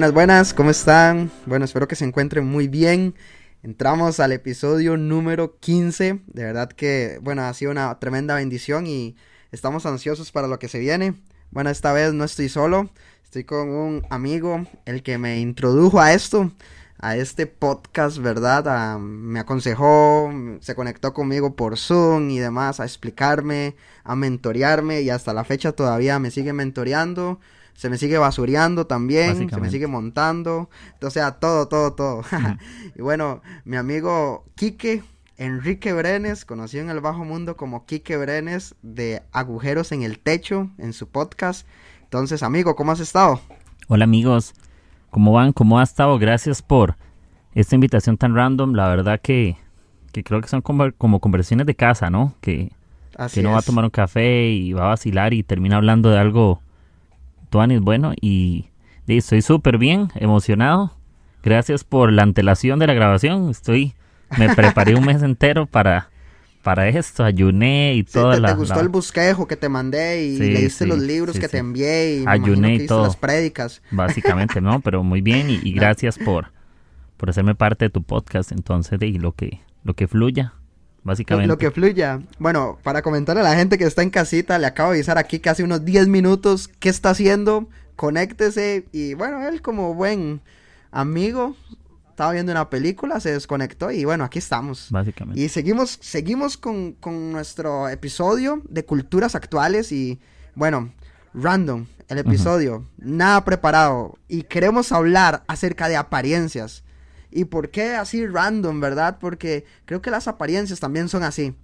Buenas, buenas, ¿cómo están? Bueno, espero que se encuentren muy bien. Entramos al episodio número 15. De verdad que, bueno, ha sido una tremenda bendición y estamos ansiosos para lo que se viene. Bueno, esta vez no estoy solo, estoy con un amigo, el que me introdujo a esto, a este podcast, ¿verdad? Ah, me aconsejó, se conectó conmigo por Zoom y demás a explicarme, a mentorearme y hasta la fecha todavía me sigue mentoreando se me sigue basureando también, se me sigue montando, o sea, todo, todo, todo. y bueno, mi amigo Quique, Enrique Brenes, conocido en el bajo mundo como Quique Brenes de Agujeros en el Techo, en su podcast. Entonces, amigo, ¿cómo has estado? Hola amigos, ¿cómo van? ¿Cómo ha estado? Gracias por esta invitación tan random. La verdad que, que creo que son como, como conversaciones de casa, ¿no? Que, que uno va a tomar un café y va a vacilar y termina hablando de algo Tuanis, bueno, y, estoy súper bien, emocionado. Gracias por la antelación de la grabación. Estoy, me preparé un mes entero para, para esto, ayuné y todo. te, gustó el bosquejo que te mandé y leíste los libros que te envié y ayuné y todo. las prédicas. Básicamente, no, pero muy bien y, gracias por, por hacerme parte de tu podcast. Entonces, y lo que, lo que fluya básicamente. Lo, que fluya. Bueno, para comentarle a la gente que está en casita, le acabo de avisar aquí que hace unos 10 minutos qué está haciendo. Conéctese. Y bueno, él como buen amigo, estaba viendo una película, se desconectó y bueno, aquí estamos. Básicamente. Y seguimos, seguimos con, con nuestro episodio de culturas actuales y bueno, random el episodio, nada preparado y queremos hablar acerca de apariencias. ¿Y por qué así random, verdad? Porque creo que las apariencias también son así,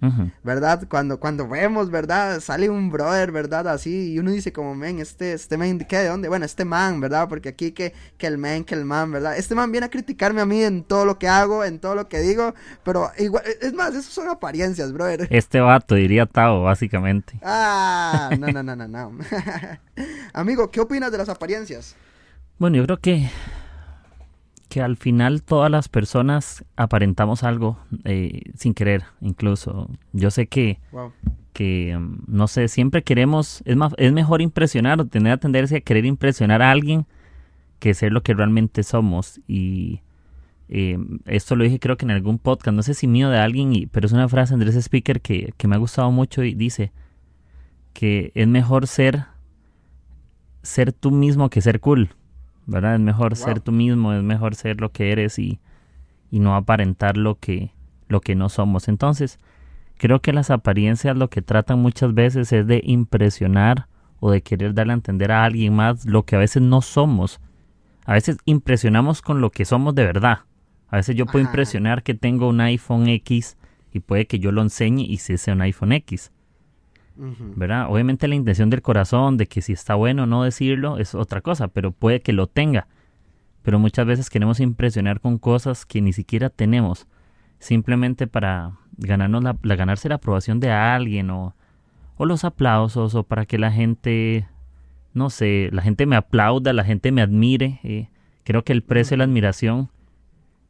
¿verdad? Cuando, cuando vemos, ¿verdad? Sale un brother, ¿verdad? Así, y uno dice como, men, este, este man, ¿qué? ¿De dónde? Bueno, este man, ¿verdad? Porque aquí que, que el man, que el man, ¿verdad? Este man viene a criticarme a mí en todo lo que hago, en todo lo que digo, pero igual, es más, eso son apariencias, brother. Este vato, diría Tao, básicamente. Ah, no, no, no, no, no. Amigo, ¿qué opinas de las apariencias? Bueno, yo creo que que al final todas las personas aparentamos algo eh, sin querer, incluso. Yo sé que, que mm, no sé, siempre queremos, es, más, es mejor impresionar o tener la tendencia a querer impresionar a alguien que ser lo que realmente somos. Y eh, esto lo dije creo que en algún podcast, no sé si mío de alguien, y, pero es una frase de Andrés Speaker que, que me ha gustado mucho y dice que es mejor ser, ser tú mismo que ser cool. ¿Verdad? Es mejor ser tú mismo, es mejor ser lo que eres y, y no aparentar lo que, lo que no somos. Entonces, creo que las apariencias lo que tratan muchas veces es de impresionar o de querer darle a entender a alguien más lo que a veces no somos. A veces impresionamos con lo que somos de verdad. A veces yo puedo impresionar que tengo un iPhone X y puede que yo lo enseñe y se sea un iPhone X. ¿verdad? Obviamente la intención del corazón de que si está bueno o no decirlo es otra cosa, pero puede que lo tenga. Pero muchas veces queremos impresionar con cosas que ni siquiera tenemos, simplemente para ganarnos la, ganarse la aprobación de alguien o, o los aplausos o para que la gente, no sé, la gente me aplauda, la gente me admire. Eh, creo que el precio de la admiración,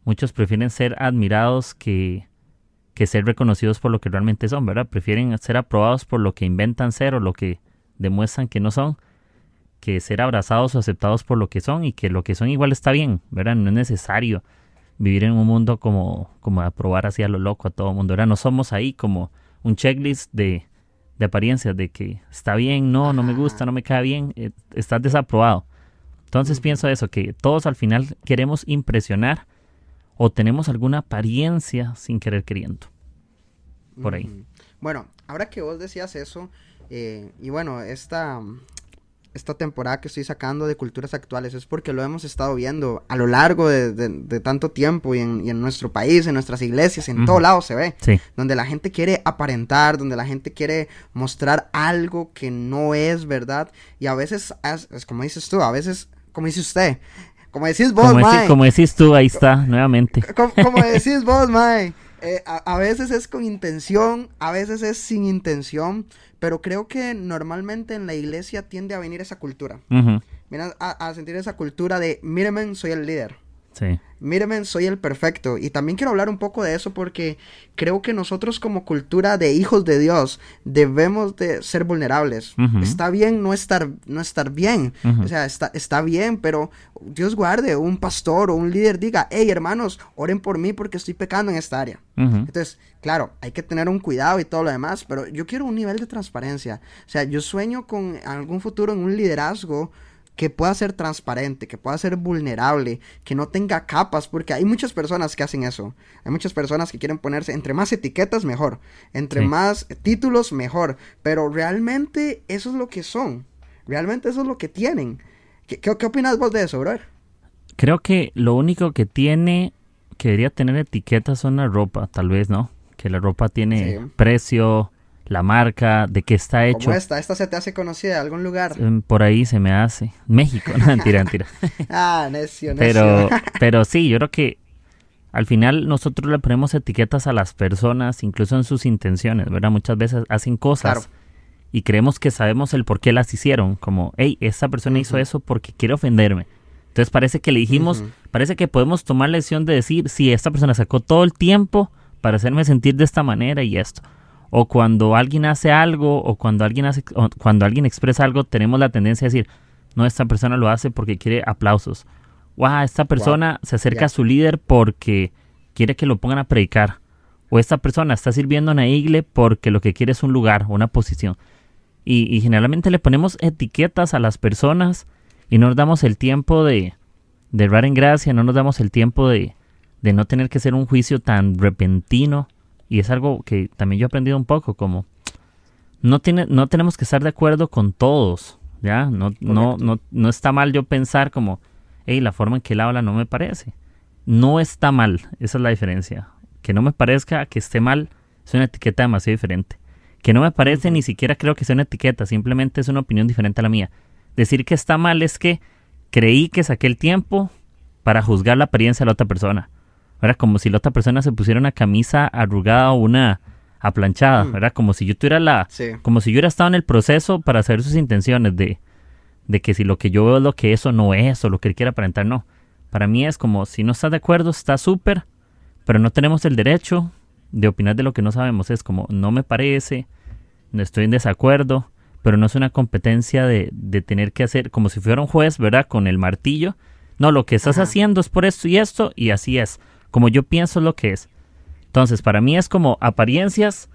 muchos prefieren ser admirados que, que ser reconocidos por lo que realmente son, ¿verdad? Prefieren ser aprobados por lo que inventan ser o lo que demuestran que no son, que ser abrazados o aceptados por lo que son y que lo que son igual está bien, ¿verdad? No es necesario vivir en un mundo como, como aprobar así a lo loco a todo el mundo, ¿verdad? No somos ahí como un checklist de, de apariencias, de que está bien, no, no me gusta, no me cae bien, eh, estás desaprobado. Entonces pienso eso, que todos al final queremos impresionar o tenemos alguna apariencia sin querer queriendo. Por ahí. Bueno, ahora que vos decías eso, eh, y bueno, esta, esta temporada que estoy sacando de culturas actuales es porque lo hemos estado viendo a lo largo de, tanto tiempo y en, nuestro país, en nuestras iglesias, en todo lado se ve. Donde la gente quiere aparentar, donde la gente quiere mostrar algo que no es verdad. Y a veces, es como dices tú, a veces, como dice usted, como decís vos, como, mae. como decís tú, ahí está, nuevamente. Como, como decís vos, mae. Eh, a, a, veces es con intención, a veces es sin intención, pero creo que normalmente en la iglesia tiende a venir esa cultura. Uh -huh. A, a, sentir esa cultura de, míreme, soy el líder. Sí. Míreme, soy el perfecto. Y también quiero hablar un poco de eso porque creo que nosotros como cultura de hijos de Dios debemos de ser vulnerables. Uh -huh. Está bien no estar, no estar bien. Uh -huh. O sea, está, está bien, pero Dios guarde, un pastor o un líder diga, hey hermanos, oren por mí porque estoy pecando en esta área. Uh -huh. Entonces, claro, hay que tener un cuidado y todo lo demás, pero yo quiero un nivel de transparencia. O sea, yo sueño con algún futuro en un liderazgo que pueda ser transparente, que pueda ser vulnerable, que no tenga capas, porque hay muchas personas que hacen eso. Hay muchas personas que quieren ponerse entre más etiquetas mejor, entre Sí. más títulos mejor, pero realmente eso es lo que son. Realmente eso es lo que tienen. ¿Qué, qué, qué opinas vos de eso, brother? Creo que lo único que tiene, que debería tener etiquetas son la ropa, tal vez, ¿no? Que la ropa tiene Sí. precio, la marca, de qué está hecho. Como esta, esta se te hace conocida de algún lugar. Em, Por ahí se me hace. México, no, mentira, mentira. Ah, necio, necio. Pero, pero sí, yo creo que al final nosotros le ponemos etiquetas a las personas, incluso en sus intenciones, ¿verdad? Muchas veces hacen cosas Claro. y creemos que sabemos el por qué las hicieron, como, hey, esta persona hizo eso porque quiere ofenderme. Entonces parece que le dijimos, parece que podemos tomar la decisión de decir, sí, esta persona sacó todo el tiempo para hacerme sentir de esta manera y esto. O cuando alguien hace algo, o cuando alguien hace, o cuando alguien expresa algo, tenemos la tendencia a decir, no, esta persona lo hace porque quiere aplausos. Wow, esta persona se acerca a su líder porque quiere que lo pongan a predicar. O esta persona está sirviendo en la iglesia porque lo que quiere es un lugar, una posición. Y, y generalmente le ponemos etiquetas a las personas y no nos damos el tiempo de, de errar en gracia, no nos damos el tiempo de, de no tener que hacer un juicio tan repentino. Y es algo que también yo he aprendido un poco, como no, tiene, no tenemos que estar de acuerdo con todos, ¿ya? No, no, no, no está mal yo pensar como, hey, la forma en que él habla no me parece. No está mal, esa es la diferencia. Que no me parezca que esté mal es una etiqueta demasiado diferente. Que no me parece ni siquiera creo que sea una etiqueta, simplemente es una opinión diferente a la mía. Decir que está mal es que creí que saqué el tiempo para juzgar la apariencia de la otra persona. Era como si la otra persona se pusiera una camisa arrugada o una aplanchada, Mm. ¿verdad? Como si yo tuviera la, Sí. como si yo hubiera estado en el proceso para saber sus intenciones de, de que si lo que yo veo es lo que eso no es o lo que él quiere aparentar, no. Para mí es como si no estás de acuerdo, está súper, pero no tenemos el derecho de opinar de lo que no sabemos. Es como, no me parece, no estoy en desacuerdo, pero no es una competencia de, de tener que hacer, como si fuera un juez, ¿verdad? Con el martillo. No, lo que estás Ajá. haciendo es por esto y esto, y así es. Como yo pienso lo que es. Entonces, para mí es como apariencias,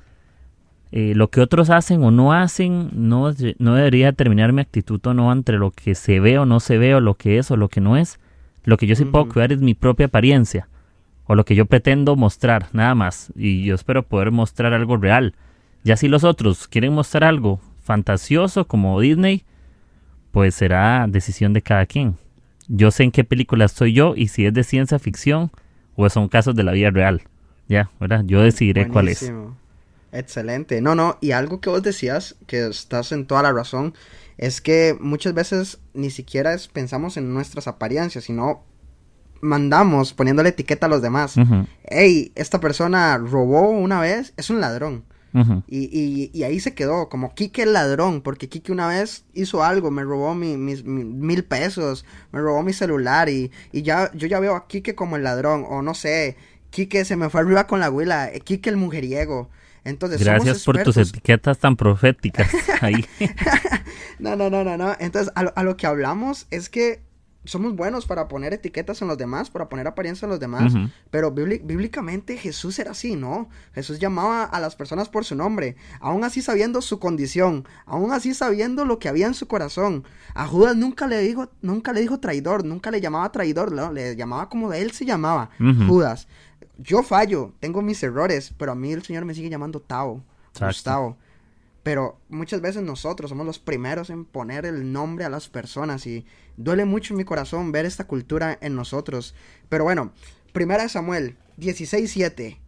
eh, lo que otros hacen o no hacen, no, no debería determinar mi actitud o no entre lo que se ve o no se ve, o lo que es o lo que no es. Lo que yo sí puedo cuidar es mi propia apariencia, o lo que yo pretendo mostrar, nada más. Y yo espero poder mostrar algo real. Ya si los otros quieren mostrar algo fantasioso como Disney, pues será decisión de cada quien. Yo sé en qué película estoy yo y si es de ciencia ficción o son casos de la vida real. Ya, ¿verdad? Yo decidiré cuál es. Buenísimo. Excelente. No, no, y algo que vos decías, que estás en toda la razón, es que muchas veces ni siquiera es- pensamos en nuestras apariencias, sino mandamos poniéndole etiqueta a los demás. Hey, esta persona robó una vez, es un ladrón. Y, y, y ahí se quedó, como Kike el ladrón, porque Kike una vez hizo algo, me robó mi- mis mi- mil pesos, me robó mi celular y, y ya yo ya veo a Kike como el ladrón, o no sé, Kike se me fue arriba con la abuela, eh, Kike el mujeriego. Entonces, Gracias por tus etiquetas tan proféticas. Ahí. No, no, no, no, no. Entonces, a lo, a lo que hablamos es que somos buenos para poner etiquetas en los demás, para poner apariencia en los demás. Pero bíbli- bíblicamente Jesús era así, ¿no? Jesús llamaba a las personas por su nombre, aún así sabiendo su condición, aún así sabiendo lo que había en su corazón. A Judas nunca le dijo, nunca le dijo traidor, nunca le llamaba traidor, ¿no? le llamaba como él se llamaba. Judas. Yo fallo, tengo mis errores, pero a mí el Señor me sigue llamando Tao, Exacto. Gustavo. Pero muchas veces nosotros somos los primeros en poner el nombre a las personas y duele mucho en mi corazón ver esta cultura en nosotros. Pero bueno, primera de Samuel 16:7.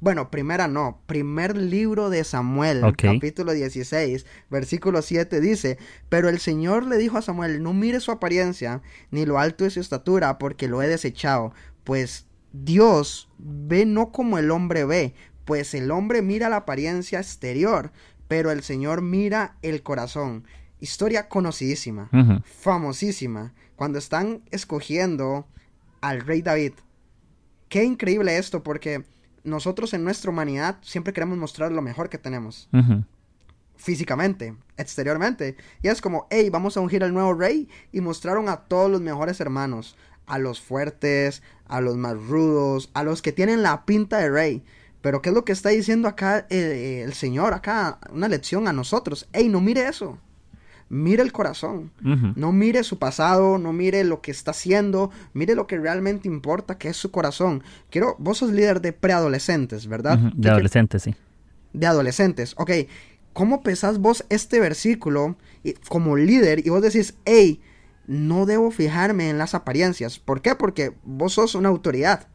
Bueno, primera no. Primer libro de Samuel, capítulo 16, versículo 7 dice, pero el Señor le dijo a Samuel, no mire su apariencia, ni lo alto de su estatura, porque lo he desechado, pues Dios ve no como el hombre ve, pues el hombre mira la apariencia exterior, pero el Señor mira el corazón. Historia conocidísima, famosísima, cuando están escogiendo al rey David. Qué increíble esto, porque nosotros en nuestra humanidad siempre queremos mostrar lo mejor que tenemos. Físicamente, exteriormente. Y es como, hey, vamos a ungir al nuevo rey. Y mostraron a todos los mejores hermanos. A los fuertes, a los más rudos, a los que tienen la pinta de rey. Pero ¿qué es lo que está diciendo acá eh, el Señor? Acá una lección a nosotros. Hey, no mire eso mire el corazón, no mire su pasado, no mire lo que está haciendo, mire lo que realmente importa, que es su corazón. Quiero, vos sos líder de preadolescentes, ¿verdad? De adolescentes, sí. De adolescentes, ok. ¿Cómo pesás vos este versículo como líder y vos decís, hey, no debo fijarme en las apariencias? ¿Por qué? Porque vos sos una autoridad.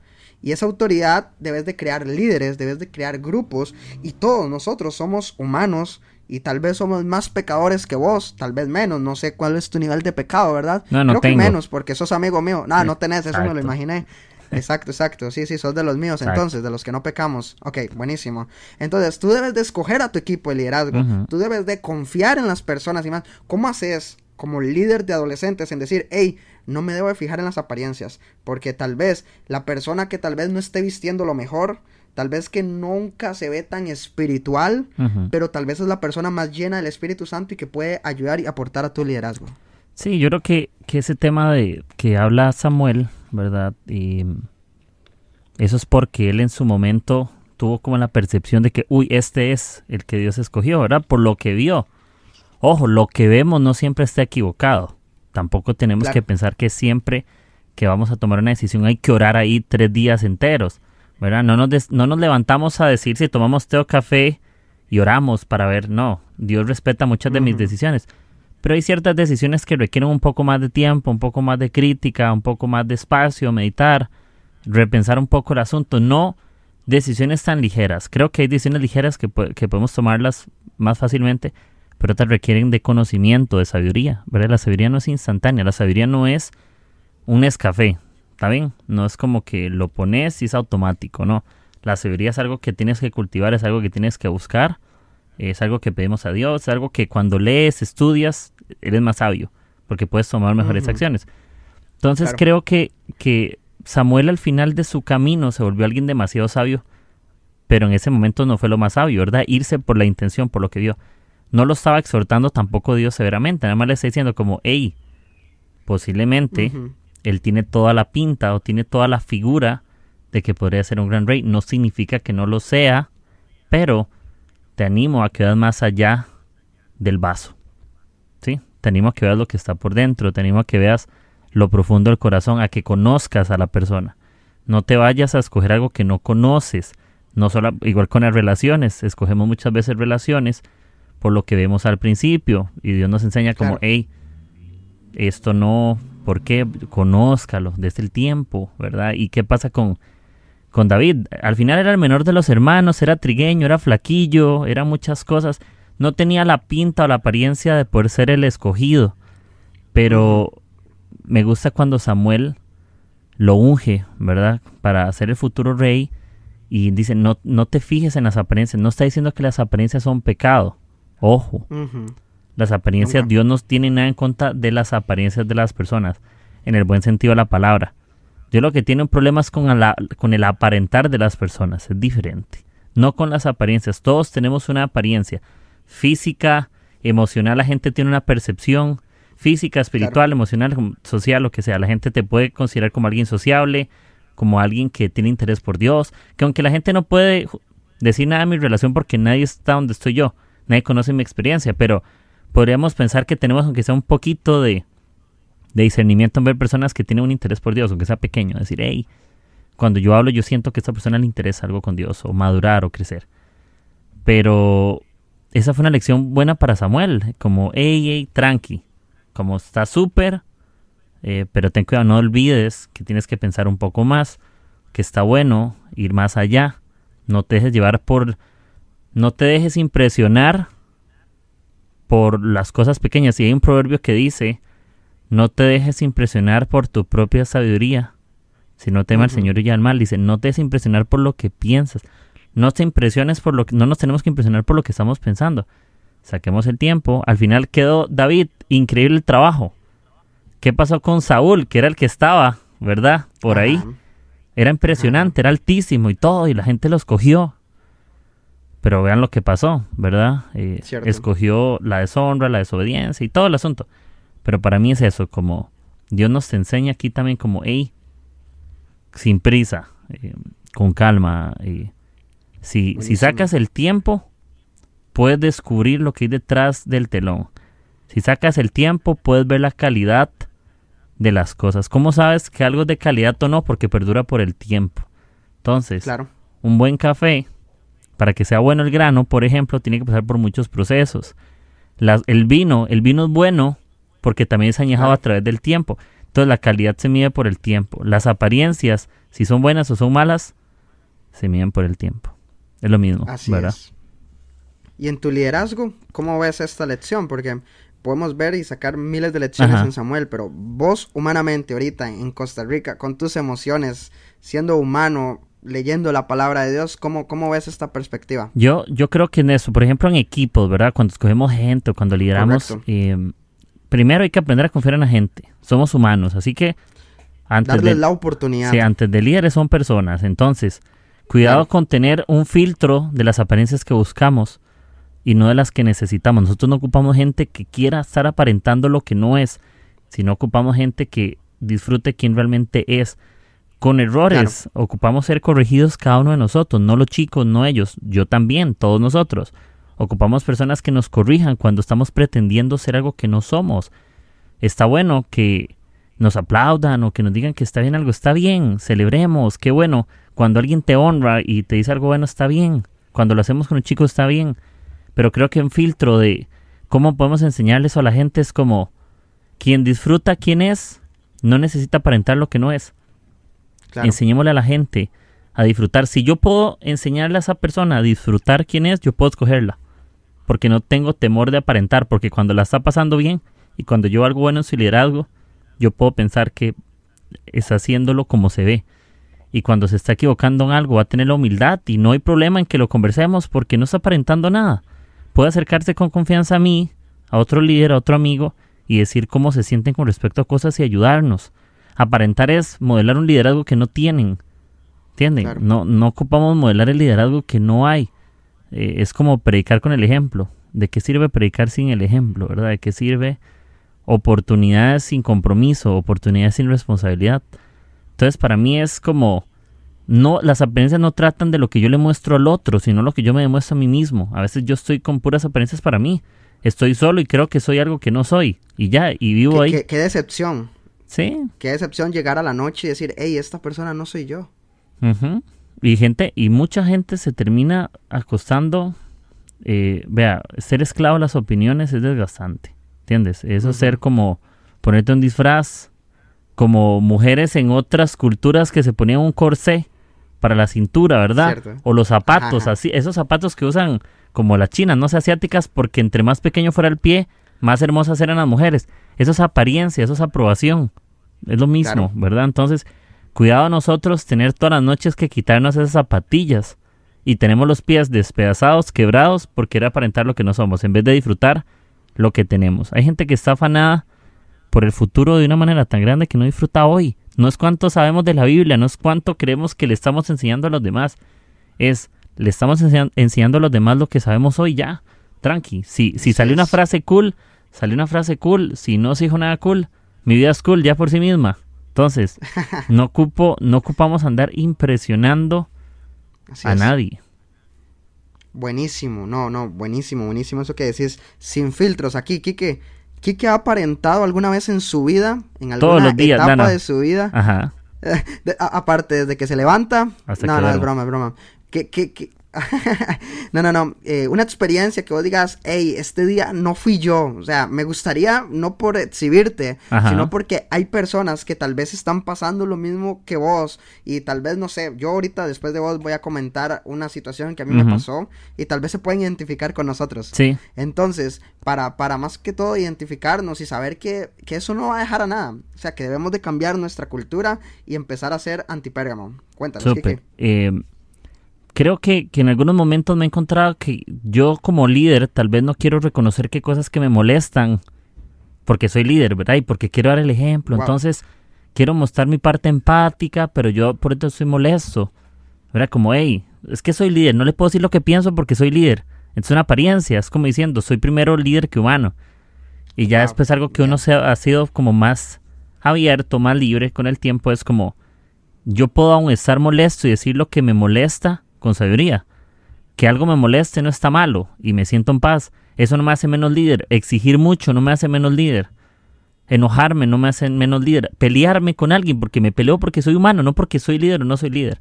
Y esa autoridad debes de crear líderes, debes de crear grupos y todos nosotros somos humanos y tal vez somos más pecadores que vos, tal vez menos, no sé cuál es tu nivel de pecado, ¿verdad? No, no Creo que menos, porque sos amigo mío. No, no tenés, eso me lo imaginé. Exacto, exacto. Sí, sí, sos de los míos, entonces, de los que no pecamos. Ok, buenísimo. Entonces, tú debes de escoger a tu equipo de liderazgo. Tú debes de confiar en las personas y más. ¿Cómo haces como líder de adolescentes en decir, hey, no me debo de fijar en las apariencias? Porque tal vez la persona que tal vez no esté vistiendo lo mejor, Tal vez que nunca se ve tan espiritual, pero tal vez es la persona más llena del Espíritu Santo y que puede ayudar y aportar a tu liderazgo. Sí, yo creo que, que ese tema de que habla Samuel, ¿verdad? Y eso es porque él en su momento tuvo como la percepción de que, uy, este es el que Dios escogió, ¿verdad? Por lo que vio. Ojo, lo que vemos no siempre está equivocado. Tampoco tenemos que pensar que siempre que vamos a tomar una decisión hay que orar ahí tres días enteros. ¿verdad? No nos, no nos levantamos a decir si tomamos té o café y oramos para ver, no, Dios respeta muchas de mis decisiones, pero hay ciertas decisiones que requieren un poco más de tiempo, un poco más de crítica, un poco más de espacio, meditar, repensar un poco el asunto, no decisiones tan ligeras. Creo que hay decisiones ligeras que, que podemos tomarlas más fácilmente, pero otras requieren de conocimiento, de sabiduría, ¿verdad? La sabiduría no es instantánea, la sabiduría no es un escafé, ¿Está bien? No es como que lo pones y es automático, no. La sabiduría es algo que tienes que cultivar, es algo que tienes que buscar, es algo que pedimos a Dios, es algo que cuando lees, estudias, eres más sabio, porque puedes tomar mejores acciones. Entonces creo que, que Samuel al final de su camino se volvió alguien demasiado sabio, pero en ese momento no fue lo más sabio, ¿verdad? Irse por la intención, por lo que vio. No lo estaba exhortando tampoco Dios severamente, nada más le está diciendo como, hey, posiblemente él tiene toda la pinta o tiene toda la figura de que podría ser un gran rey. No significa que no lo sea, pero te animo a que veas más allá del vaso. ¿Sí? Te animo a que veas lo que está por dentro, te animo a que veas lo profundo del corazón, a que conozcas a la persona. No te vayas a escoger algo que no conoces. No solo, igual con las relaciones, escogemos muchas veces relaciones por lo que vemos al principio y Dios nos enseña como, hey, esto no, ¿Por qué? Conózcalo desde el tiempo, ¿verdad? ¿Y qué pasa con, con David? Al final era el menor de los hermanos, era trigueño, era flaquillo, era muchas cosas. No tenía la pinta o la apariencia de poder ser el escogido. Pero me gusta cuando Samuel lo unge, ¿verdad? Para ser el futuro rey. Y dice, no, no te fijes en las apariencias. No está diciendo que las apariencias son pecado. Ojo. Las apariencias, Dios no tiene nada en contra de las apariencias de las personas, en el buen sentido de la palabra. Dios lo que tiene un problema es con, con el aparentar de las personas, es diferente. No con las apariencias, todos tenemos una apariencia física, emocional, la gente tiene una percepción física, espiritual, emocional, social, lo que sea. La gente te puede considerar como alguien sociable, como alguien que tiene interés por Dios, que aunque la gente no puede decir nada de mi relación porque nadie está donde estoy yo, nadie conoce mi experiencia, pero podríamos pensar que tenemos aunque sea un poquito de, discernimiento en ver personas que tienen un interés por Dios, aunque sea pequeño, decir, hey, cuando yo hablo yo siento que a esta persona le interesa algo con Dios, o madurar o crecer. Pero esa fue una lección buena para Samuel, como, hey, hey, tranqui, como está súper, eh, pero ten cuidado, no olvides que tienes que pensar un poco más, que está bueno ir más allá, No te dejes llevar por... No te dejes impresionar por las cosas pequeñas. Y hay un proverbio que dice, no te dejes impresionar por tu propia sabiduría, sino tema al Señor y al mal. Dice, no te dejes impresionar por lo que piensas. No te impresiones por lo que... No nos tenemos que impresionar por lo que estamos pensando. Saquemos el tiempo. Al final quedó David, increíble el trabajo. ¿Qué pasó con Saúl, que era el que estaba, verdad? Por ahí. Era impresionante, era altísimo y todo, y la gente lo escogió. Pero vean lo que pasó, ¿verdad? Eh, escogió la deshonra, la desobediencia y todo el asunto. Pero para mí es eso, como Dios nos enseña aquí también como, hey, sin prisa, eh, con calma. Eh, si, si sacas el tiempo, puedes descubrir lo que hay detrás del telón. Si sacas el tiempo, puedes ver la calidad de las cosas. ¿Cómo sabes que algo es de calidad o no? Porque perdura por el tiempo. Entonces, claro. un buen café, para que sea bueno el grano, por ejemplo, tiene que pasar por muchos procesos. el vino, el vino es bueno porque también es añejado a través del tiempo. Entonces la calidad se mide por el tiempo. Las apariencias, si son buenas o son malas, se miden por el tiempo. Es lo mismo, Así ¿verdad? Y en tu liderazgo, ¿cómo ves esta lección? Porque podemos ver y sacar miles de lecciones en Samuel, pero vos humanamente ahorita en Costa Rica, con tus emociones, siendo humano, leyendo la palabra de Dios, ¿cómo, cómo ves esta perspectiva? Yo, yo creo que en eso, por ejemplo en equipos, ¿verdad? Cuando escogemos gente, cuando lideramos, em, primero hay que aprender a confiar en la gente. Somos humanos, así que antes de la oportunidad. Sí, antes de líderes son personas, entonces cuidado con tener un filtro de las apariencias que buscamos y no de las que necesitamos. Nosotros no ocupamos gente que quiera estar aparentando lo que no es, sino ocupamos gente que disfrute quien realmente es. Con errores, ocupamos ser corregidos cada uno de nosotros, no los chicos, no ellos, yo también, todos nosotros. Ocupamos personas que nos corrijan cuando estamos pretendiendo ser algo que no somos. Está bueno que nos aplaudan o que nos digan que está bien algo, está bien, celebremos, qué bueno. Cuando alguien te honra y te dice algo bueno, está bien. Cuando lo hacemos con un chico, está bien pero creo que un filtro de cómo podemos enseñarles a la gente es como quien disfruta quién es, no necesita aparentar lo que no es. Enseñémosle a la gente a disfrutar. Si yo puedo enseñarle a esa persona a disfrutar quién es, yo puedo escogerla. Porque no tengo temor de aparentar, porque cuando la está pasando bien y cuando yo algo bueno en su liderazgo, yo puedo pensar que está haciéndolo como se ve. Y cuando se está equivocando en algo, va a tener la humildad y no hay problema en que lo conversemos porque no está aparentando nada puede acercarse con confianza a mí, a otro líder, a otro amigo, y decir cómo se sienten con respecto a cosas y ayudarnos. Aparentar es modelar un liderazgo que no tienen. ¿Entienden? No, no ocupamos modelar el liderazgo que no hay. Eh, es como predicar con el ejemplo. ¿De qué sirve predicar sin el ejemplo? ¿Verdad? ¿De qué sirve oportunidades sin compromiso, oportunidades sin responsabilidad? Entonces, para mí es como no, las apariencias no tratan de lo que yo le muestro al otro, sino lo que yo me demuestro a mí mismo. A veces yo estoy con puras apariencias para mí. Estoy solo y creo que soy algo que no soy. Y ya, y vivo ahí. Qué, decepción. Sí. Qué decepción llegar a la noche y decir, hey, esta persona no soy yo. Y gente, y mucha gente se termina acostando. Eh, vea, ser esclavo de las opiniones es desgastante. ¿Entiendes? Eso es ser como ponerte un disfraz, como mujeres en otras culturas que se ponían un corsé para la cintura, ¿verdad? O los zapatos, así, esos zapatos que usan como las chinas, no sé, asiáticas, porque entre más pequeño fuera el pie, más hermosas eran las mujeres. Eso es apariencia, eso es aprobación. Es lo mismo, ¿verdad? Entonces, cuidado nosotros tener todas las noches que quitarnos esas zapatillas y tenemos los pies despedazados, quebrados, porque era aparentar lo que no somos, en vez de disfrutar lo que tenemos. Hay gente que está afanada por el futuro de una manera tan grande que no disfruta hoy. No es cuánto sabemos de la Biblia, no es cuánto creemos que le estamos enseñando a los demás. Es, le estamos enseñando a los demás lo que sabemos hoy ya. Tranqui. Si, si salió una frase cool, salió una frase cool. Si no se dijo nada cool, mi vida es cool ya por sí misma. Entonces, no ocupo, no ocupamos andar impresionando a nadie. Buenísimo, no, no, buenísimo, buenísimo eso que decís, sin filtros aquí, Kike. ¿Kike ha aparentado alguna vez en su vida? ¿En alguna etapa de su vida? Ajá. aparte, desde que se levanta. no, no, es broma, es broma. ¿Qué, no, no, no. Eh, una experiencia que vos digas, hey, este día no fui yo. O sea, me gustaría, no por exhibirte, sino porque hay personas que tal vez están pasando lo mismo que vos. Y tal vez, no sé, yo ahorita después de vos voy a comentar una situación que a mí me pasó. Y tal vez se pueden identificar con nosotros. Sí. Entonces, para, para más que todo identificarnos y saber que, que eso no va a dejar a nada. O sea, que debemos de cambiar nuestra cultura y empezar a ser antipérgamo. Cuéntanos, Super. Eh, creo que, que, en algunos momentos me he encontrado que yo como líder tal vez no quiero reconocer qué cosas que me molestan porque soy líder, ¿verdad? Y porque quiero dar el ejemplo. Entonces, quiero mostrar mi parte empática, pero yo por eso soy molesto. ¿Verdad? Como, hey, es que soy líder, no le puedo decir lo que pienso porque soy líder. Es una apariencia, es como diciendo, soy primero líder que humano. Y ya después algo que uno se ha, ha sido como más abierto, más libre con el tiempo, es como, yo puedo aún estar molesto y decir lo que me molesta, con sabiduría. Que algo me moleste no está malo y me siento en paz. Eso no me hace menos líder. Exigir mucho no me hace menos líder. Enojarme no me hace menos líder. Pelearme con alguien porque me peleo porque soy humano, no porque soy líder o no soy líder.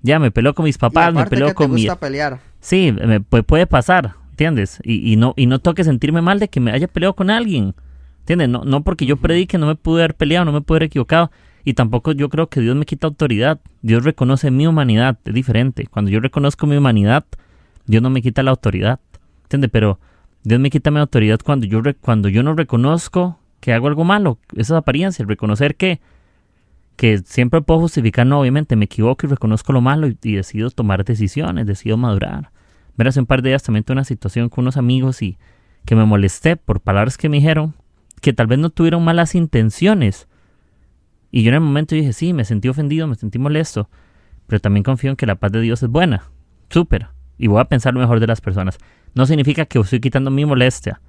Ya, me peleo con mis papás, me peleo con mi... pelear. Sí, me, puede pasar, ¿entiendes? Y, y, no, y no toque sentirme mal de que me haya peleado con alguien. ¿Entiendes? No, no porque yo predique no me pude haber peleado, no me pude haber equivocado. Y tampoco yo creo que Dios me quita autoridad. Dios reconoce mi humanidad, es diferente. Cuando yo reconozco mi humanidad, Dios no me quita la autoridad. ¿Entiendes? Pero Dios me quita mi autoridad cuando yo, cuando yo no reconozco que hago algo malo. Esa es apariencia, reconocer que, que siempre puedo justificar, no, obviamente me equivoco y reconozco lo malo y, decido tomar decisiones, decido madurar. Ver hace un par de días también tuve una situación con unos amigos y que me molesté por palabras que me dijeron que tal vez no tuvieron malas intenciones, y yo en el momento dije, sí, me sentí ofendido, me sentí molesto, pero también confío en que la paz de Dios es buena, súper, y voy a pensar lo mejor de las personas. No significa que estoy quitando mi molestia,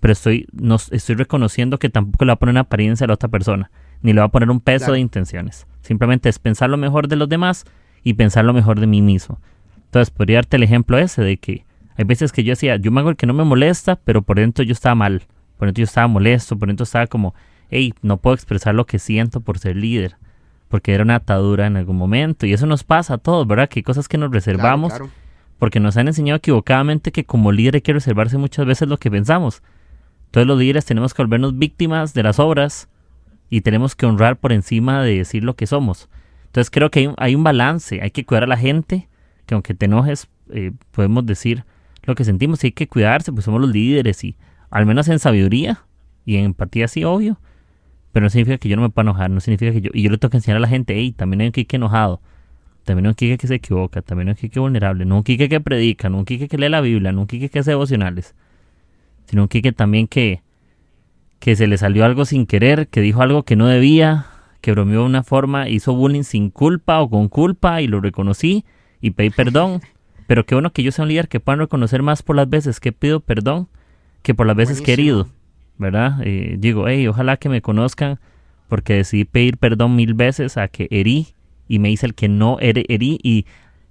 pero estoy, no, estoy reconociendo que tampoco le va a poner una apariencia a la otra persona, ni le va a poner un peso de intenciones. Simplemente es pensar lo mejor de los demás y pensar lo mejor de mí mismo. Entonces, podría darte el ejemplo ese de que hay veces que yo decía, yo me hago el que no me molesta, pero por dentro yo estaba mal, por dentro yo estaba molesto, por dentro estaba como, hey, no puedo expresar lo que siento por ser líder, porque era una atadura en algún momento. Y eso nos pasa a todos, ¿verdad? Que hay cosas que nos reservamos porque nos han enseñado equivocadamente que como líder hay que reservarse muchas veces lo que pensamos. Todos los líderes tenemos que volvernos víctimas de las obras y tenemos que honrar por encima de decir lo que somos. Entonces creo que hay, un balance, hay que cuidar a la gente, que aunque te enojes, eh, podemos decir lo que sentimos y hay que cuidarse, pues somos los líderes y al menos en sabiduría y en empatía sí, obvio, pero no significa que yo no me pueda enojar, no significa que yo... Y yo le tengo que enseñar a la gente, hey, también hay un Kike enojado, también hay un Kike que se equivoca, también hay un Kike vulnerable, no un Kike que predica, no un Kike que lee la Biblia, no un Kike que hace devocionales, sino un Kike también que, que se le salió algo sin querer, que dijo algo que no debía, que bromeó de una forma, hizo bullying sin culpa o con culpa y lo reconocí y pedí perdón. Pero qué bueno que yo sea un líder que pueda reconocer más por las veces que pido perdón que por las veces que he herido. ¿Verdad? Eh, digo, hey, ojalá que me conozcan porque decidí pedir perdón mil veces a que herí y me hice el que no herí y,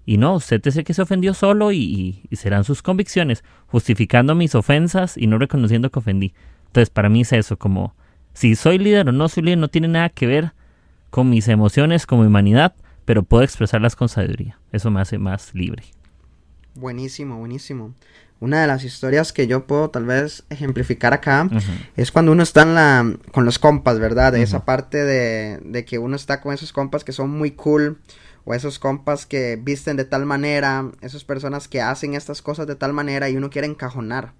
y no, usted es que se ofendió solo y, serán sus convicciones, justificando mis ofensas y no reconociendo que ofendí. Entonces, para mí es eso, como si soy líder o no soy líder, no tiene nada que ver con mis emociones, con mi humanidad, pero puedo expresarlas con sabiduría. Eso me hace más libre. Buenísimo, buenísimo una de las historias que yo puedo tal vez ejemplificar acá es cuando uno está en la, con los compas, ¿verdad? Esa parte de, de, que uno está con esos compas que son muy cool o esos compas que visten de tal manera, esas personas que hacen estas cosas de tal manera y uno quiere encajonar.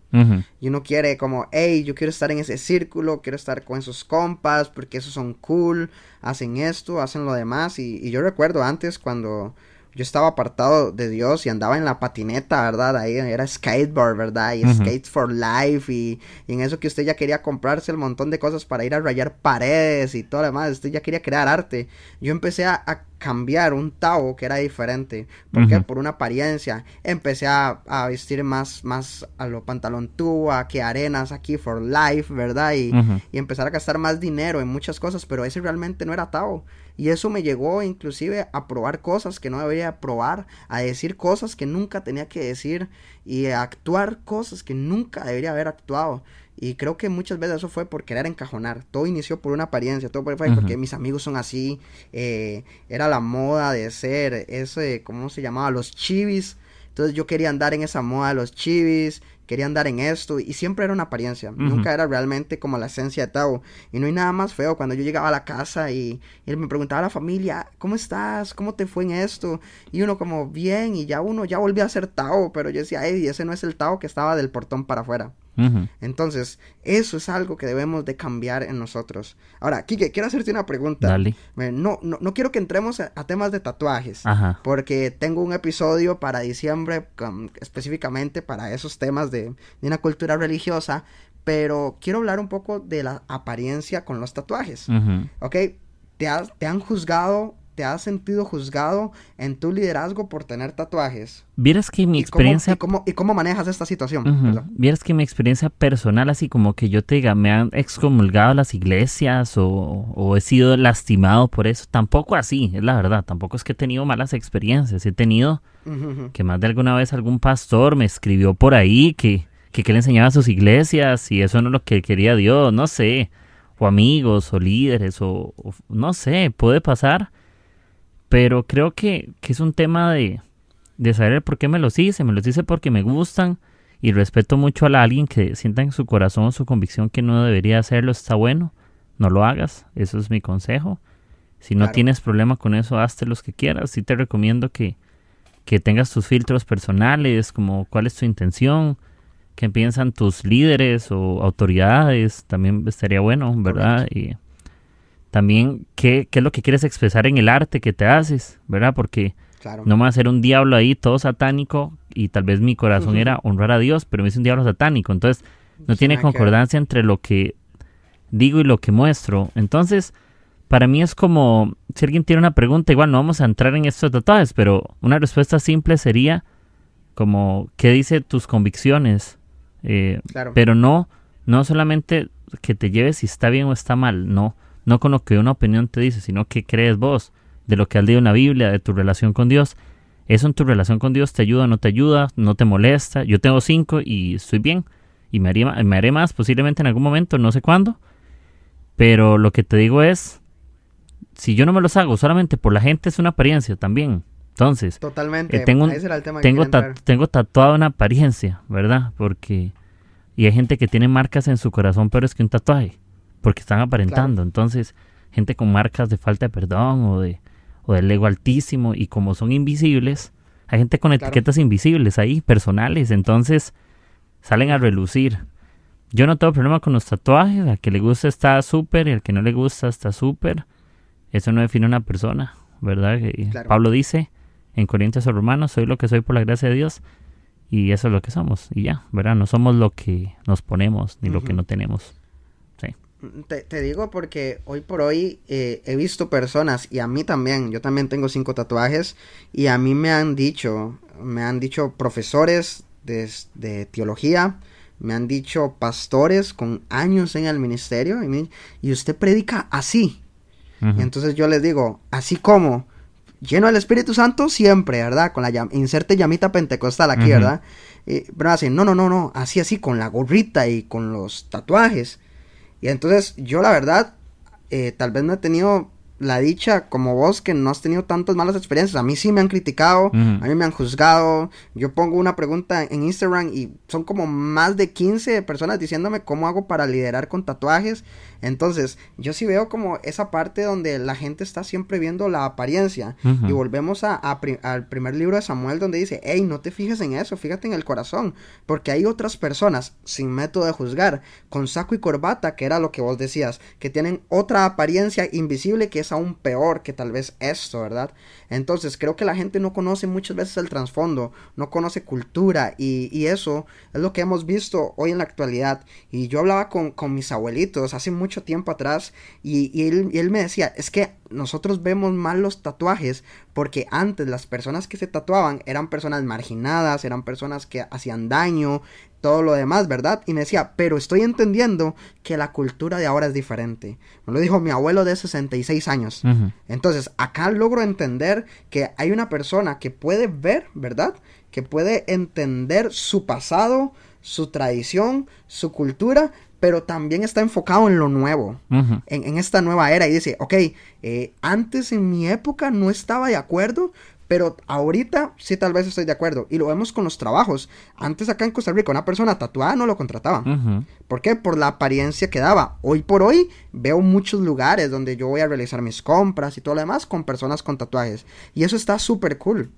Y uno quiere como, hey, yo quiero estar en ese círculo, quiero estar con esos compas porque esos son cool, hacen esto, hacen lo demás. Y, y yo recuerdo antes cuando yo estaba apartado de Dios y andaba en la patineta, ¿verdad? Ahí era skateboard, ¿verdad? Y skate for life y, en eso que usted ya quería comprarse el montón de cosas para ir a rayar paredes y todo lo demás, usted ya quería crear arte. Yo empecé a, cambiar un Tao que era diferente, porque por una apariencia empecé a, vestir más, más a lo pantalón a que arenas aquí for life, ¿verdad? Y, y empezar a gastar más dinero en muchas cosas, pero ese realmente no era Tao. Y eso me llegó inclusive a probar cosas que no debería probar, a decir cosas que nunca tenía que decir y a actuar cosas que nunca debería haber actuado. Y creo que muchas veces eso fue por querer encajonar. Todo inició por una apariencia, todo fue porque mis amigos son así. Eh, era la moda de ser ese, ¿cómo se llamaba? Los chivis Entonces yo quería andar en esa moda de los chivis, quería andar en esto y siempre era una apariencia, nunca era realmente como la esencia de Tao. Y no hay nada más feo cuando yo llegaba a la casa y, él me preguntaba a la familia, ¿cómo estás? ¿Cómo te fue en esto? Y uno como, bien, y ya uno ya volvió a ser Tao, pero yo decía, hey, ese no es el Tao que estaba del portón para afuera. Entonces, eso es algo que debemos de cambiar en nosotros. Ahora, Kike, quiero hacerte una pregunta. Dale. No, no, no quiero que entremos a, temas de tatuajes, porque tengo un episodio para diciembre específicamente para esos temas de, una cultura religiosa, pero quiero hablar un poco de la apariencia con los tatuajes. ¿Ok? ¿Te, ¿Te han juzgado te has sentido juzgado en tu liderazgo por tener tatuajes? Vieras que mi experiencia... y, cómo, manejas esta situación? Vieras que mi experiencia personal, así como que yo te diga, me han excomulgado las iglesias o, he sido lastimado por eso, tampoco así, es la verdad, tampoco es que he tenido malas experiencias, he tenido que más de alguna vez algún pastor me escribió por ahí que, que, le enseñaba a sus iglesias y eso no es lo que quería Dios, no sé, o amigos o líderes o no sé, puede pasar pero creo que, es un tema de, saber por qué me los hice. Me los hice porque me gustan y respeto mucho a alguien que sienta en su corazón su convicción que no debería hacerlo. Está bueno, no lo hagas. Eso es mi consejo. Si no tienes problema con eso, hazte los que quieras. Sí te recomiendo que, que tengas tus filtros personales, como cuál es tu intención, qué piensan tus líderes o autoridades. También estaría bueno, ¿verdad? Y también qué, qué, es lo que quieres expresar en el arte que te haces, ¿verdad? Porque no me va a ser un diablo ahí todo satánico y tal vez mi corazón era honrar a Dios, pero me hice un diablo satánico. Entonces no tiene concordancia entre lo que digo y lo que muestro. Entonces, para mí es como, si alguien tiene una pregunta, igual no vamos a entrar en estos tatuajes, pero una respuesta simple sería como, ¿qué dice tus convicciones? Eh, pero no, no solamente que te lleves si está bien o está mal, no no con lo que una opinión te dice, sino que crees vos, de lo que has leído en la Biblia, de tu relación con Dios. Eso en tu relación con Dios te ayuda o no te ayuda, no te molesta. Yo tengo cinco y estoy bien. Y me, me haré más posiblemente en algún momento, no sé cuándo. Pero lo que te digo es, si yo no me los hago solamente por la gente, es una apariencia también. Entonces, totalmente. Eh, tengo, tengo, tengo tatuado una apariencia, ¿verdad? Porque... Y hay gente que tiene marcas en su corazón, pero es que un tatuaje porque están aparentando. Entonces, gente con marcas de falta de perdón o de o del ego altísimo y como son invisibles, hay gente con etiquetas invisibles ahí, personales, entonces salen a relucir. Yo no tengo problema con los tatuajes, al que le gusta está súper y al que no le gusta está súper. Eso no define una persona, ¿verdad? Pablo dice en Corintios o Romanos, soy lo que soy por la gracia de Dios y eso es lo que somos y ya, ¿verdad? No somos lo que nos ponemos ni lo que no tenemos. Te, digo porque hoy por hoy eh, he visto personas y a mí también, yo también tengo cinco tatuajes y a mí me han dicho, me han dicho profesores de, teología, me han dicho pastores con años en el ministerio y, usted predica así. Entonces yo les digo, así como lleno del Espíritu Santo siempre, ¿verdad? Con la inserte llamita pentecostal aquí, ¿verdad? pero así, no, no, no, no, así, así, con la gorrita y con los tatuajes. Y entonces yo la verdad, eh, tal vez no he tenido la dicha como vos que no has tenido tantas malas experiencias. A mí sí me han criticado, a mí me han juzgado. Yo pongo una pregunta en Instagram y son como más de 15 personas diciéndome cómo hago para liderar con tatuajes. Entonces, yo sí veo como esa parte donde la gente está siempre viendo la apariencia. Y volvemos a, al primer libro de Samuel donde dice, hey, no te fijes en eso, fíjate en el corazón. Porque hay otras personas sin método de juzgar, con saco y corbata, que era lo que vos decías, que tienen otra apariencia invisible que es aún peor que tal vez esto, ¿verdad? Entonces, creo que la gente no conoce muchas veces el trasfondo, no conoce cultura y, y, eso es lo que hemos visto hoy en la actualidad. Y yo hablaba con, con mis abuelitos hace mucho tiempo atrás y, él, me decía, es que nosotros vemos mal los tatuajes porque antes las personas que se tatuaban eran personas marginadas, eran personas que hacían daño, todo lo demás, ¿verdad? Y me decía, pero estoy entendiendo que la cultura de ahora es diferente. Me lo dijo mi abuelo de 66 años. Entonces, acá logro entender que hay una persona que puede ver, ¿verdad? Que puede entender su pasado, su tradición, su cultura, pero también está enfocado en lo nuevo, en, esta nueva era. Y dice, ok, eh, antes en mi época no estaba de acuerdo, Pero ahorita sí tal vez estoy de acuerdo. Y lo vemos con los trabajos. Antes acá en Costa Rica una persona tatuada no lo contrataban. ¿Por qué? Por la apariencia que daba. Hoy por hoy veo muchos lugares donde yo voy a realizar mis compras y todo lo demás con personas con tatuajes. Y eso está súper cool.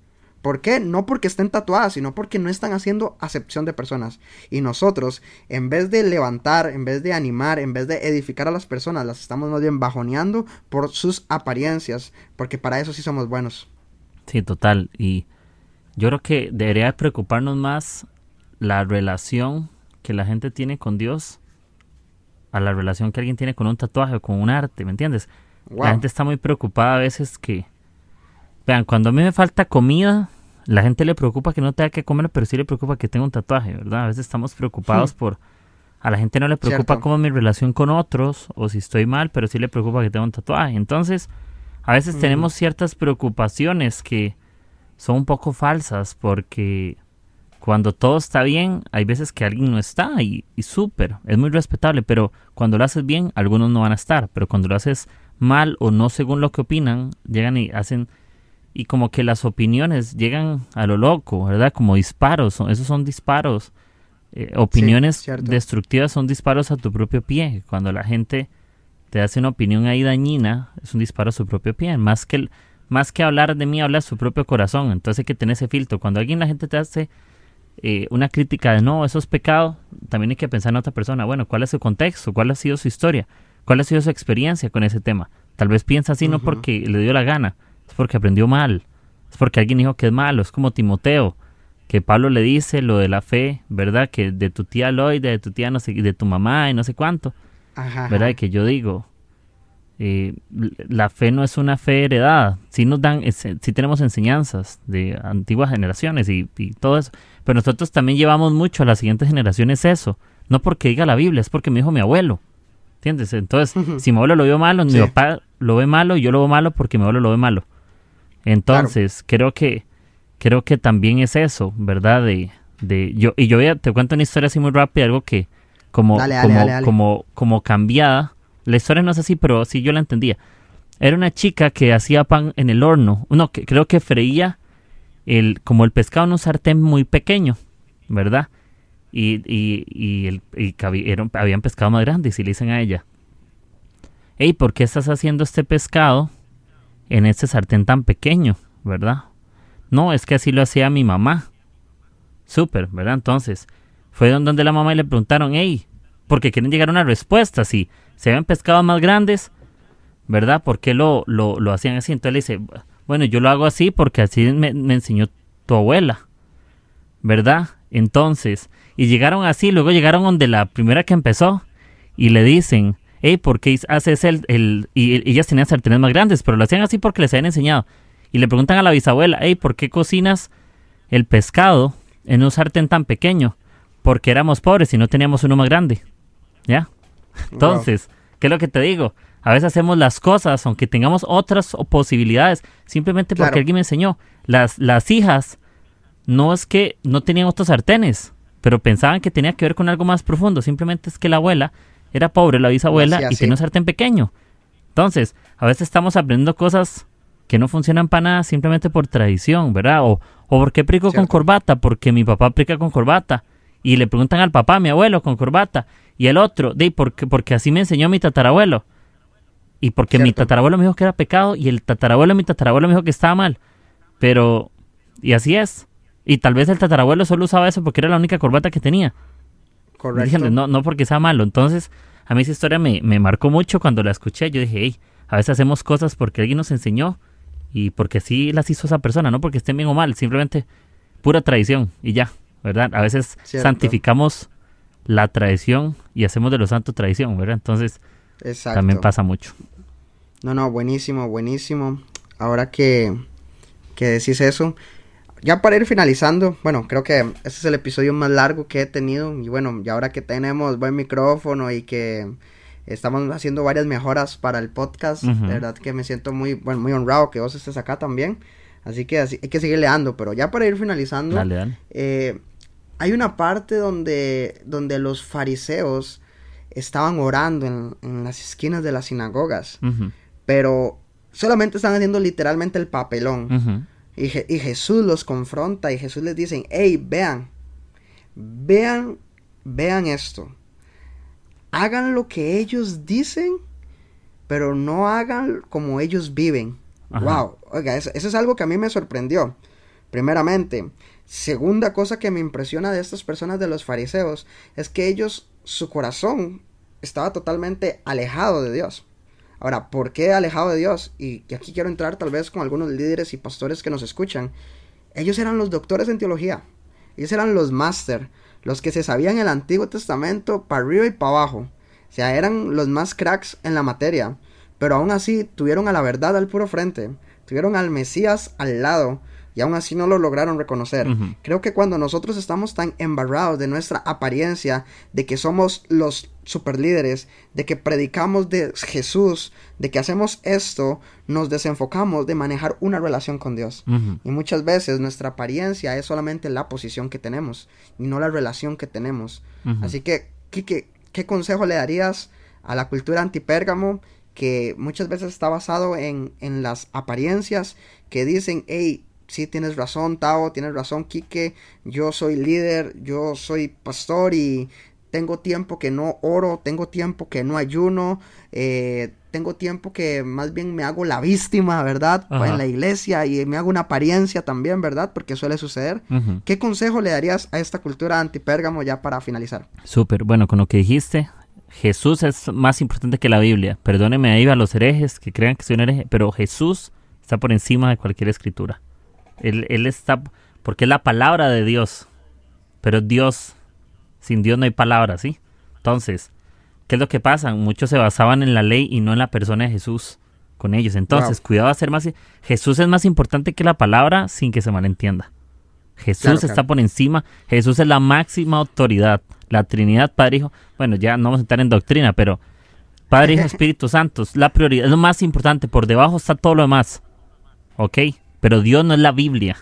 ¿Por qué? No porque estén tatuadas, sino porque no están haciendo acepción de personas. Y nosotros, en vez de levantar, en vez de animar, en vez de edificar a las personas, las estamos más bien bajoneando por sus apariencias, porque para eso sí somos buenos. Sí, total. Y yo creo que debería preocuparnos más la relación que la gente tiene con Dios a la relación que alguien tiene con un tatuaje o con un arte, ¿me entiendes? La gente está muy preocupada a veces que... Vean, cuando a mí me falta comida, la gente le preocupa que no tenga que comer, pero sí le preocupa que tenga un tatuaje, ¿verdad? A veces estamos preocupados hmm. por... A la gente no le preocupa cómo mi relación con otros o si estoy mal, pero sí le preocupa que tenga un tatuaje. Entonces, a veces tenemos ciertas preocupaciones que son un poco falsas porque cuando todo está bien, hay veces que alguien no está y, y súper, es muy respetable, pero cuando lo haces bien, algunos no van a estar, pero cuando lo haces mal o no según lo que opinan, llegan y hacen y como que las opiniones llegan a lo loco, ¿verdad? Como disparos, esos son disparos. Eh, opiniones destructivas son disparos a tu propio pie. Cuando la gente te hace una opinión ahí dañina, es un disparo a su propio pie. Más que, más que hablar de mí, habla a su propio corazón. Entonces hay que tener ese filtro. Cuando alguien, la gente te hace eh, una crítica de no, eso es pecado, también hay que pensar en otra persona. Bueno, ¿cuál es su contexto? ¿Cuál ha sido su historia? ¿Cuál ha sido su experiencia con ese tema? Tal vez piensa así no porque le dio la gana, es porque aprendió mal, es porque alguien dijo que es malo, es como Timoteo, que Pablo le dice lo de la fe, ¿verdad? Que de tu tía Loida, de tu tía no sé, de tu mamá y no sé cuánto, Ajá. ¿verdad? Que yo digo, eh, la fe no es una fe heredada, sí nos dan, sí tenemos enseñanzas de antiguas generaciones y, y, todo eso, pero nosotros también llevamos mucho a las siguientes generaciones eso, no porque diga la Biblia, es porque me dijo mi abuelo, ¿entiendes? Entonces, si mi abuelo lo vio malo, mi papá lo ve malo, y yo lo veo malo porque mi abuelo lo ve malo. Entonces, creo que creo que también es eso, ¿verdad? De, de yo y yo te cuento una historia así muy rápida, algo que como como, como como cambiada. La historia no es así, pero sí yo la entendía. Era una chica que hacía pan en el horno. No, que creo que freía el como el pescado en un sartén muy pequeño, ¿verdad? Y, y, y, el, y habían pescado más grandes y le dicen a ella, hey, ¿por qué estás haciendo este pescado en este sartén tan pequeño, verdad? No, es que así lo hacía mi mamá. Súper, ¿verdad? Entonces, fue donde la mamá y le preguntaron, hey, porque quieren llegar a una respuesta, si se habían pescado más grandes, ¿verdad? ¿Por qué lo, lo, lo hacían así? Entonces le dice, bueno, yo lo hago así porque así me enseñó tu abuela, ¿verdad? Entonces, y llegaron así, luego llegaron donde la primera que empezó y le dicen, hey, ¿por qué haces el, el y, ellas tenían sartenes más grandes, pero lo hacían así porque les habían enseñado. Y le preguntan a la bisabuela, hey, ¿por qué cocinas el pescado en un sartén tan pequeño? Porque éramos pobres y no teníamos uno más grande. ¿Ya? Entonces, ¿qué es lo que te digo? A veces hacemos las cosas, aunque tengamos otras posibilidades, simplemente porque alguien me enseñó. Las, las hijas, no es que no tenían otros sartenes, pero pensaban que tenía que ver con algo más profundo. Simplemente es que la abuela era pobre la bisabuela y tenía un sartén pequeño. Entonces, a veces estamos aprendiendo cosas que no funcionan para nada simplemente por tradición, ¿verdad? O, o ¿por qué prico con corbata? Porque mi papá prica con corbata. Y le preguntan al papá, mi abuelo, con corbata. Y el otro, de porque, porque así me enseñó mi tatarabuelo. Y porque mi tatarabuelo me dijo que era pecado y el tatarabuelo de mi tatarabuelo me dijo que estaba mal. Pero, y así es. Y tal vez el tatarabuelo solo usaba eso porque era la única corbata que tenía. Correcto. no, no porque sea malo. Entonces, a mí esa historia me, me marcó mucho cuando la escuché. Yo dije, hey, a veces hacemos cosas porque alguien nos enseñó y porque sí las hizo esa persona, no porque estén bien o mal, simplemente pura tradición y ya, ¿verdad? A veces santificamos la tradición y hacemos de los santos tradición, ¿verdad? Entonces, también pasa mucho. No, no, buenísimo, buenísimo. Ahora que, que decís eso, ya para ir finalizando, bueno, creo que este es el episodio más largo que he tenido. Y bueno, y ahora que tenemos buen micrófono y que estamos haciendo varias mejoras para el podcast, de verdad que me siento muy, bueno, muy honrado que vos estés acá también. Así que así, hay que seguir leando, pero ya para ir finalizando, eh, hay una parte donde, donde los fariseos estaban orando en, las esquinas de las sinagogas, pero solamente están haciendo literalmente el papelón Y, Jesús los confronta y Jesús les dice, hey, vean, vean, vean esto. Hagan lo que ellos dicen, pero no hagan como ellos viven. Wow, oiga, eso, eso, es algo que a mí me sorprendió. Primeramente, segunda cosa que me impresiona de estas personas de los fariseos es que ellos, su corazón estaba totalmente alejado de Dios. Ahora, ¿por qué alejado de Dios? Y aquí quiero entrar tal vez con algunos líderes y pastores que nos escuchan. Ellos eran los doctores en teología. Ellos eran los máster, los que se sabían el Antiguo Testamento para arriba y para abajo. O sea, eran los más cracks en la materia. Pero aún así tuvieron a la verdad al puro frente. Tuvieron al Mesías al lado y aún así no lo lograron reconocer. Creo que cuando nosotros estamos tan embarrados de nuestra apariencia, de que somos los superlíderes, de que predicamos de Jesús, de que hacemos esto, nos desenfocamos de manejar una relación con Dios. Y muchas veces nuestra apariencia es solamente la posición que tenemos y no la relación que tenemos. Así que, ¿qué, ¿qué consejo le darías a la cultura antipérgamo? que muchas veces está basado en, en las apariencias que dicen, hey, sí tienes razón, Tao, tienes razón, Quique, yo soy líder, yo soy pastor y tengo tiempo que no oro, tengo tiempo que no ayuno, eh, tengo tiempo que más bien me hago la víctima, ¿verdad? En la iglesia y me hago una apariencia también, ¿verdad? Porque suele suceder. ¿Qué consejo le darías a esta cultura antipérgamo ya para finalizar? Súper, bueno, con lo que dijiste, Jesús es más importante que la Biblia. Perdóneme ahí a los herejes que crean que soy un hereje, pero Jesús está por encima de cualquier escritura. Él, está, porque es la palabra de Dios. Pero Dios, sin Dios no hay palabra, ¿sí? Entonces, ¿qué es lo que pasa? Muchos se basaban en la ley y no en la persona de Jesús con ellos. Entonces, cuidado a ser más... Jesús es más importante que la palabra sin que se malentienda. Jesús está por encima. Jesús es la máxima autoridad. La Trinidad, Padre, Hijo. Bueno, ya no vamos a entrar en doctrina, pero Padre, Hijo, Espíritu Santo es la prioridad. Es lo más importante. Por debajo está todo lo demás. ¿Ok? Pero Dios no es la Biblia.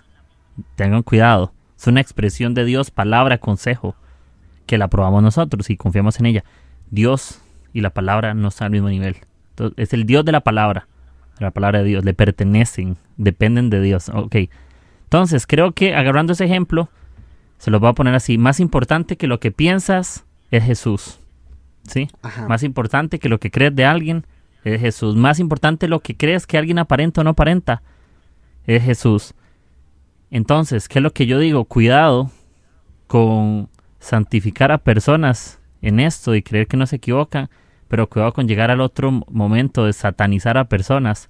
Tengan cuidado. Es una expresión de Dios, palabra, consejo, que la probamos nosotros y confiamos en ella. Dios y la palabra no están al mismo nivel. es el Dios de la palabra. La palabra de Dios. Le pertenecen. Dependen de Dios. Ok. Entonces, creo que agarrando ese ejemplo, se lo voy a poner así. Más importante que lo que piensas es Jesús. ¿Sí? Más importante que lo que crees de alguien es Jesús. Más importante lo que crees que alguien aparenta o no aparenta es Jesús. Entonces, ¿qué es lo que yo digo? Cuidado con santificar a personas en esto y creer que no se equivocan, pero cuidado con llegar al otro momento de satanizar a personas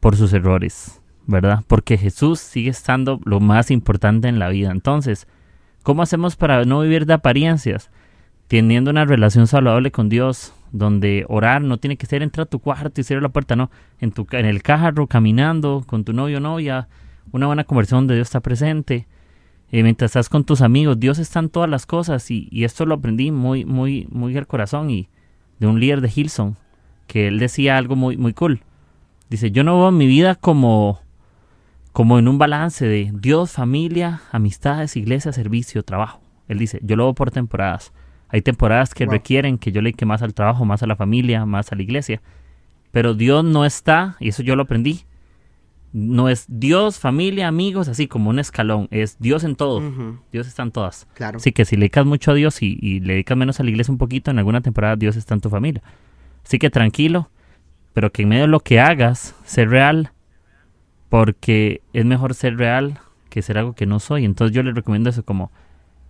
por sus errores, ¿verdad? Porque Jesús sigue estando lo más importante en la vida. Entonces, ¿cómo hacemos para no vivir de apariencias? Teniendo una relación saludable con Dios, donde orar no tiene que ser entrar a tu cuarto y cerrar la puerta, no, en, tu, en el carro, caminando con tu novio o novia, una buena conversación donde Dios está presente, eh, mientras estás con tus amigos, Dios está en todas las cosas y, esto lo aprendí muy, muy, muy al corazón y de un líder de Hilson, que él decía algo muy, muy cool. Dice, yo no veo mi vida como, como en un balance de Dios, familia, amistades, iglesia, servicio, trabajo. Él dice, yo lo veo por temporadas. Hay temporadas que requieren que yo le más al trabajo, más a la familia, más a la iglesia. Pero Dios no está, y eso yo lo aprendí, no es Dios, familia, amigos, así como un escalón. Es Dios en todo. Dios está en todas. Claro. Así que si le dedicas mucho a Dios y, le dedicas menos a la iglesia un poquito, en alguna temporada Dios está en tu familia. Así que tranquilo, pero que en medio de lo que hagas, ser real, porque es mejor ser real que ser algo que no soy. Entonces yo le recomiendo eso como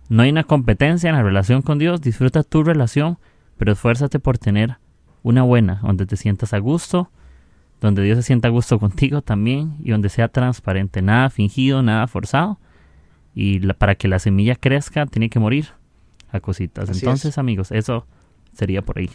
no hay una competencia en la relación con Dios, disfruta tu relación, pero esfuérzate por tener una buena, donde te sientas a gusto, donde Dios se sienta a gusto contigo también y donde sea transparente, nada fingido, nada forzado. Y para que la semilla crezca tiene que morir a cositas. Entonces, amigos, eso sería por ahí.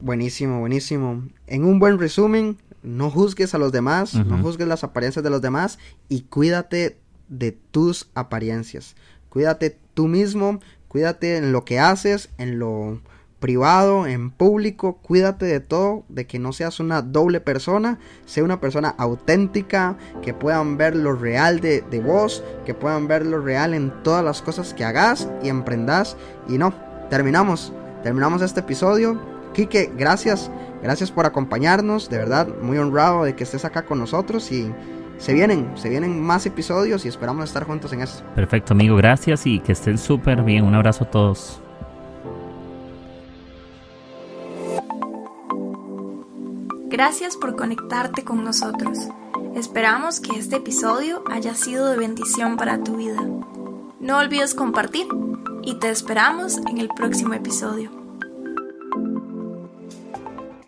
Buenísimo, buenísimo. En un buen resumen, no juzgues a los demás, no juzgues las apariencias de los demás y cuídate de tus apariencias. Cuídate tú mismo, cuídate en lo que haces, en lo privado, en público, cuídate de todo, de que no seas una doble persona, sea una persona auténtica, que puedan ver lo real de, de vos, que puedan ver lo real en todas las cosas que hagas y emprendas. Y no, terminamos, terminamos este episodio. Quique, gracias, gracias por acompañarnos, de verdad, muy honrado de que estés acá con nosotros y se vienen, se vienen más episodios y esperamos estar juntos en esto. Perfecto, amigo, gracias y que estén súper bien. Un abrazo a todos. Gracias por conectarte con nosotros. Esperamos que este episodio haya sido de bendición para tu vida. No olvides compartir y te esperamos en el próximo episodio.